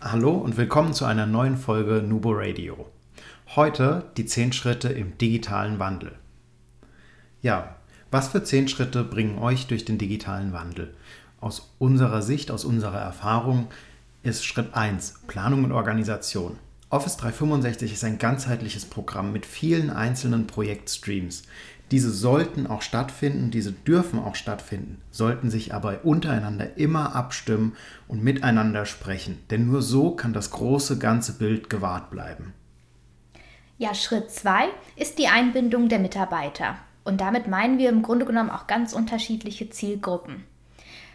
Hallo und willkommen zu einer neuen Folge Nubo Radio. Heute die 10 Schritte im digitalen Wandel. Ja, was für 10 Schritte bringen euch durch den digitalen Wandel? Aus unserer Sicht, aus unserer Erfahrung ist Schritt 1 Planung und Organisation. Office 365 ist ein ganzheitliches Programm mit vielen einzelnen Projektstreams. Diese sollten auch stattfinden, diese dürfen auch stattfinden, sollten sich aber untereinander immer abstimmen und miteinander sprechen, denn nur so kann das große ganze Bild gewahrt bleiben. Ja, Schritt 2 ist die Einbindung der Mitarbeiter. Und damit meinen wir im Grunde genommen auch ganz unterschiedliche Zielgruppen.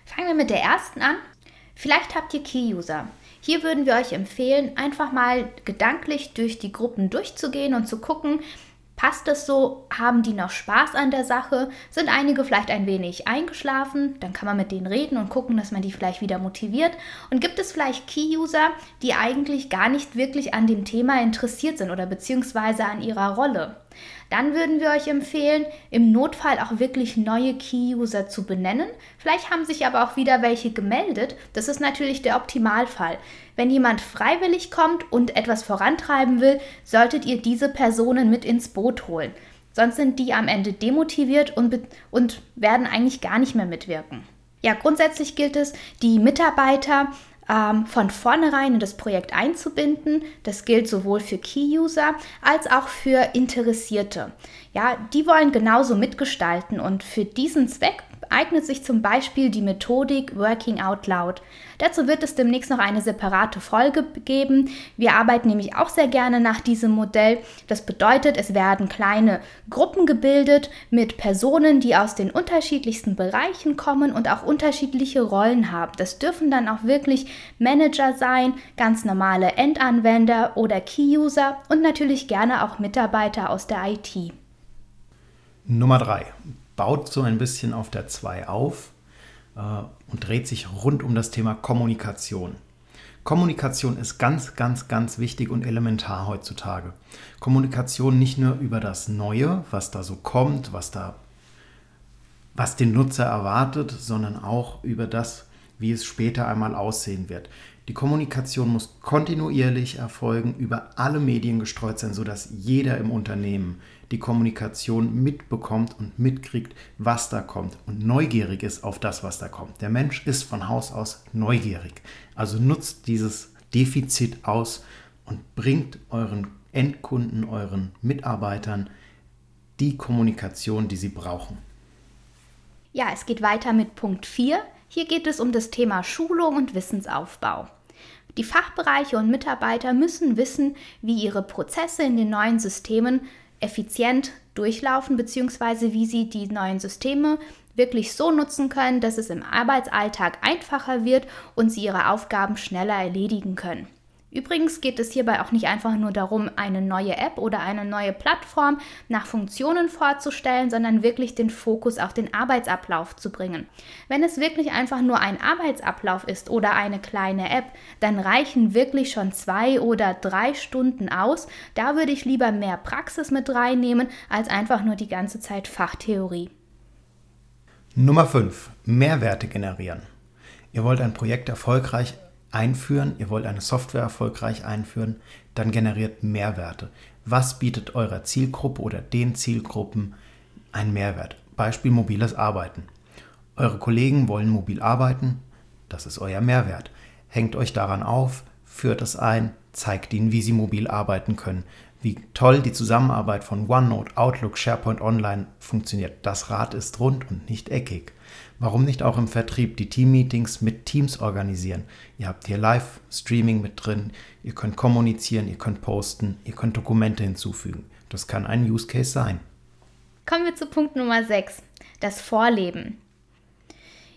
Fangen wir mit der ersten an. Vielleicht habt ihr Key-User. Hier würden wir euch empfehlen, einfach mal gedanklich durch die Gruppen durchzugehen und zu gucken, Passt es so? Haben die noch Spaß an der Sache? Sind einige vielleicht ein wenig eingeschlafen? Dann kann man mit denen reden und gucken, dass man die vielleicht wieder motiviert. Und gibt es vielleicht Key-User, die eigentlich gar nicht wirklich an dem Thema interessiert sind oder beziehungsweise an ihrer Rolle? Dann würden wir euch empfehlen, im Notfall auch wirklich neue Key-User zu benennen. Vielleicht haben sich aber auch wieder welche gemeldet. Das ist natürlich der Optimalfall. Wenn jemand freiwillig kommt und etwas vorantreiben will, solltet ihr diese Personen mit ins Boot holen. Sonst sind die am Ende demotiviert und, und werden eigentlich gar nicht mehr mitwirken. Ja, grundsätzlich gilt es, die Mitarbeiter ähm, von vornherein in das Projekt einzubinden. Das gilt sowohl für Key-User als auch für Interessierte. Ja, die wollen genauso mitgestalten und für diesen Zweck eignet sich zum Beispiel die Methodik Working Out Loud. Dazu wird es demnächst noch eine separate Folge geben. Wir arbeiten nämlich auch sehr gerne nach diesem Modell. Das bedeutet, es werden kleine Gruppen gebildet mit Personen, die aus den unterschiedlichsten Bereichen kommen und auch unterschiedliche Rollen haben. Das dürfen dann auch wirklich Manager sein, ganz normale Endanwender oder Key-User und natürlich gerne auch Mitarbeiter aus der IT. Nummer drei baut so ein bisschen auf der 2 auf äh, und dreht sich rund um das Thema Kommunikation. Kommunikation ist ganz, ganz, ganz wichtig und elementar heutzutage. Kommunikation nicht nur über das Neue, was da so kommt, was da, was den Nutzer erwartet, sondern auch über das, wie es später einmal aussehen wird. Die Kommunikation muss kontinuierlich erfolgen, über alle Medien gestreut sein, sodass jeder im Unternehmen die Kommunikation mitbekommt und mitkriegt, was da kommt und neugierig ist auf das, was da kommt. Der Mensch ist von Haus aus neugierig. Also nutzt dieses Defizit aus und bringt euren Endkunden, euren Mitarbeitern die Kommunikation, die sie brauchen. Ja, es geht weiter mit Punkt 4. Hier geht es um das Thema Schulung und Wissensaufbau. Die Fachbereiche und Mitarbeiter müssen wissen, wie ihre Prozesse in den neuen Systemen effizient durchlaufen, beziehungsweise wie sie die neuen Systeme wirklich so nutzen können, dass es im Arbeitsalltag einfacher wird und sie ihre Aufgaben schneller erledigen können. Übrigens geht es hierbei auch nicht einfach nur darum, eine neue App oder eine neue Plattform nach Funktionen vorzustellen, sondern wirklich den Fokus auf den Arbeitsablauf zu bringen. Wenn es wirklich einfach nur ein Arbeitsablauf ist oder eine kleine App, dann reichen wirklich schon zwei oder drei Stunden aus. Da würde ich lieber mehr Praxis mit reinnehmen, als einfach nur die ganze Zeit Fachtheorie. Nummer 5. Mehrwerte generieren. Ihr wollt ein Projekt erfolgreich einführen, ihr wollt eine Software erfolgreich einführen, dann generiert Mehrwerte. Was bietet eurer Zielgruppe oder den Zielgruppen einen Mehrwert? Beispiel mobiles Arbeiten. Eure Kollegen wollen mobil arbeiten, das ist euer Mehrwert. Hängt euch daran auf, führt es ein, zeigt ihnen, wie sie mobil arbeiten können, wie toll die Zusammenarbeit von OneNote, Outlook, SharePoint Online funktioniert. Das Rad ist rund und nicht eckig. Warum nicht auch im Vertrieb die Team-Meetings mit Teams organisieren? Ihr habt hier Live-Streaming mit drin, ihr könnt kommunizieren, ihr könnt posten, ihr könnt Dokumente hinzufügen. Das kann ein Use Case sein. Kommen wir zu Punkt Nummer 6, das Vorleben.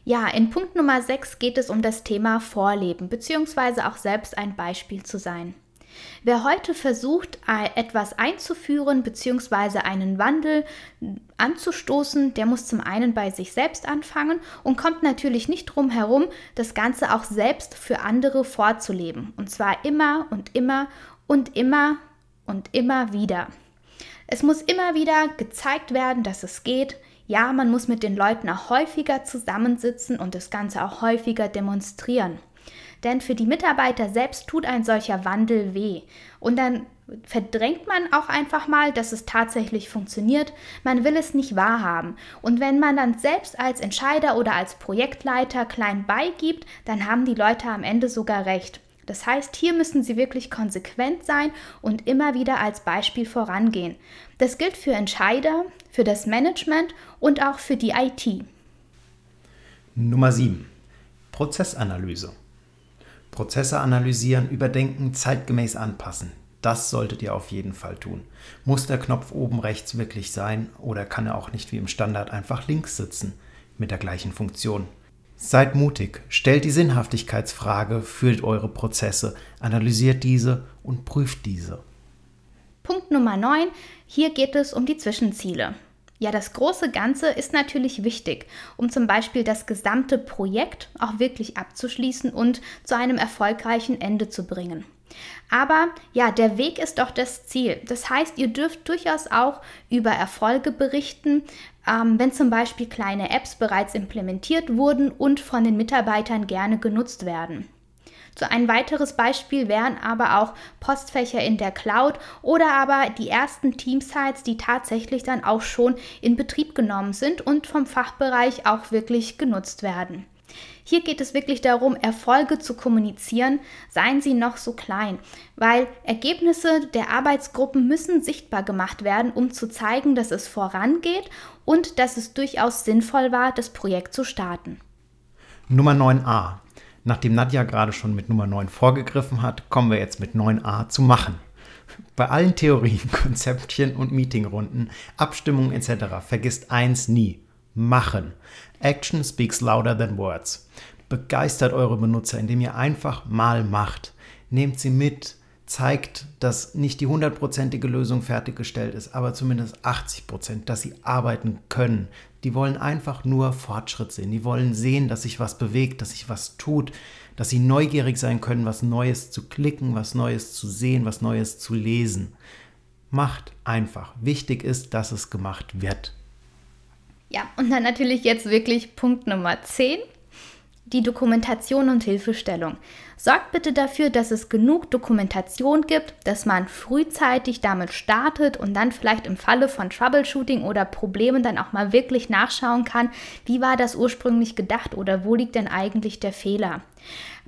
Ja, in Punkt Nummer 6 geht es um das Thema Vorleben, beziehungsweise auch selbst ein Beispiel zu sein. Wer heute versucht, etwas einzuführen bzw. einen Wandel anzustoßen, der muss zum einen bei sich selbst anfangen und kommt natürlich nicht drum herum, das Ganze auch selbst für andere vorzuleben. Und zwar immer und immer und immer und immer wieder. Es muss immer wieder gezeigt werden, dass es geht. Ja, man muss mit den Leuten auch häufiger zusammensitzen und das Ganze auch häufiger demonstrieren. Denn für die Mitarbeiter selbst tut ein solcher Wandel weh. Und dann verdrängt man auch einfach mal, dass es tatsächlich funktioniert. Man will es nicht wahrhaben. Und wenn man dann selbst als Entscheider oder als Projektleiter klein beigibt, dann haben die Leute am Ende sogar recht. Das heißt, hier müssen Sie wirklich konsequent sein und immer wieder als Beispiel vorangehen. Das gilt für Entscheider, für das Management und auch für die IT. Nummer 7. Prozessanalyse. Prozesse analysieren, überdenken, zeitgemäß anpassen. Das solltet ihr auf jeden Fall tun. Muss der Knopf oben rechts wirklich sein oder kann er auch nicht wie im Standard einfach links sitzen mit der gleichen Funktion? Seid mutig, stellt die Sinnhaftigkeitsfrage für eure Prozesse, analysiert diese und prüft diese. Punkt Nummer 9. Hier geht es um die Zwischenziele. Ja, das große Ganze ist natürlich wichtig, um zum Beispiel das gesamte Projekt auch wirklich abzuschließen und zu einem erfolgreichen Ende zu bringen. Aber ja, der Weg ist doch das Ziel. Das heißt, ihr dürft durchaus auch über Erfolge berichten, ähm, wenn zum Beispiel kleine Apps bereits implementiert wurden und von den Mitarbeitern gerne genutzt werden. So ein weiteres Beispiel wären aber auch Postfächer in der Cloud oder aber die ersten Teamsites, die tatsächlich dann auch schon in Betrieb genommen sind und vom Fachbereich auch wirklich genutzt werden. Hier geht es wirklich darum, Erfolge zu kommunizieren, seien sie noch so klein, weil Ergebnisse der Arbeitsgruppen müssen sichtbar gemacht werden, um zu zeigen, dass es vorangeht und dass es durchaus sinnvoll war, das Projekt zu starten. Nummer 9a. Nachdem Nadja gerade schon mit Nummer 9 vorgegriffen hat, kommen wir jetzt mit 9a zu machen. Bei allen Theorien, Konzeptchen und Meetingrunden, Abstimmungen etc. vergisst eins nie. Machen. Action speaks louder than words. Begeistert eure Benutzer, indem ihr einfach mal macht. Nehmt sie mit, zeigt, dass nicht die hundertprozentige Lösung fertiggestellt ist, aber zumindest 80 Prozent, dass sie arbeiten können. Die wollen einfach nur Fortschritt sehen. Die wollen sehen, dass sich was bewegt, dass sich was tut, dass sie neugierig sein können, was Neues zu klicken, was Neues zu sehen, was Neues zu lesen. Macht einfach. Wichtig ist, dass es gemacht wird. Ja, und dann natürlich jetzt wirklich Punkt Nummer 10 die Dokumentation und Hilfestellung. Sorgt bitte dafür, dass es genug Dokumentation gibt, dass man frühzeitig damit startet und dann vielleicht im Falle von Troubleshooting oder Problemen dann auch mal wirklich nachschauen kann, wie war das ursprünglich gedacht oder wo liegt denn eigentlich der Fehler.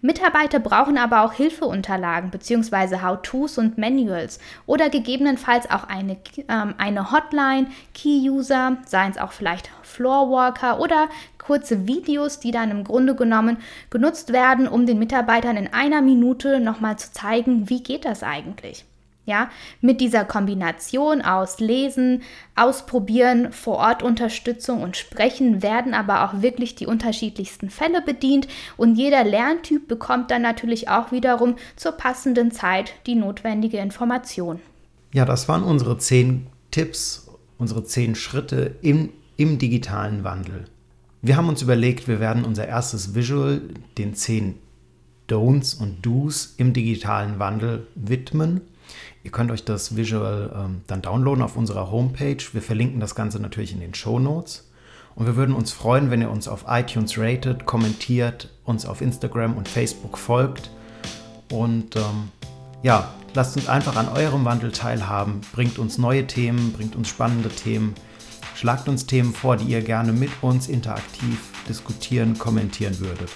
Mitarbeiter brauchen aber auch Hilfeunterlagen bzw. How-Tos und Manuals oder gegebenenfalls auch eine, ähm, eine Hotline, Key-User, seien es auch vielleicht Floorwalker oder kurze Videos, die dann im Grunde genommen genutzt werden, um den Mitarbeitern in einer Minute nochmal zu zeigen, wie geht das eigentlich. Ja, mit dieser Kombination aus Lesen, Ausprobieren, Vor-Ort-Unterstützung und Sprechen werden aber auch wirklich die unterschiedlichsten Fälle bedient und jeder Lerntyp bekommt dann natürlich auch wiederum zur passenden Zeit die notwendige Information. Ja, das waren unsere zehn Tipps, unsere zehn Schritte im, im digitalen Wandel. Wir haben uns überlegt, wir werden unser erstes Visual den zehn Don'ts und Do's im digitalen Wandel widmen. Ihr könnt euch das Visual ähm, dann downloaden auf unserer Homepage. Wir verlinken das Ganze natürlich in den Show Notes. Und wir würden uns freuen, wenn ihr uns auf iTunes ratet, kommentiert, uns auf Instagram und Facebook folgt. Und ähm, ja, lasst uns einfach an eurem Wandel teilhaben. Bringt uns neue Themen, bringt uns spannende Themen. Schlagt uns Themen vor, die ihr gerne mit uns interaktiv diskutieren, kommentieren würdet.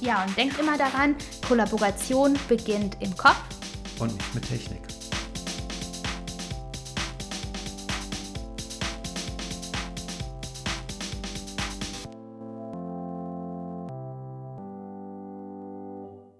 Ja, und denkt immer daran, Kollaboration beginnt im Kopf und nicht mit Technik.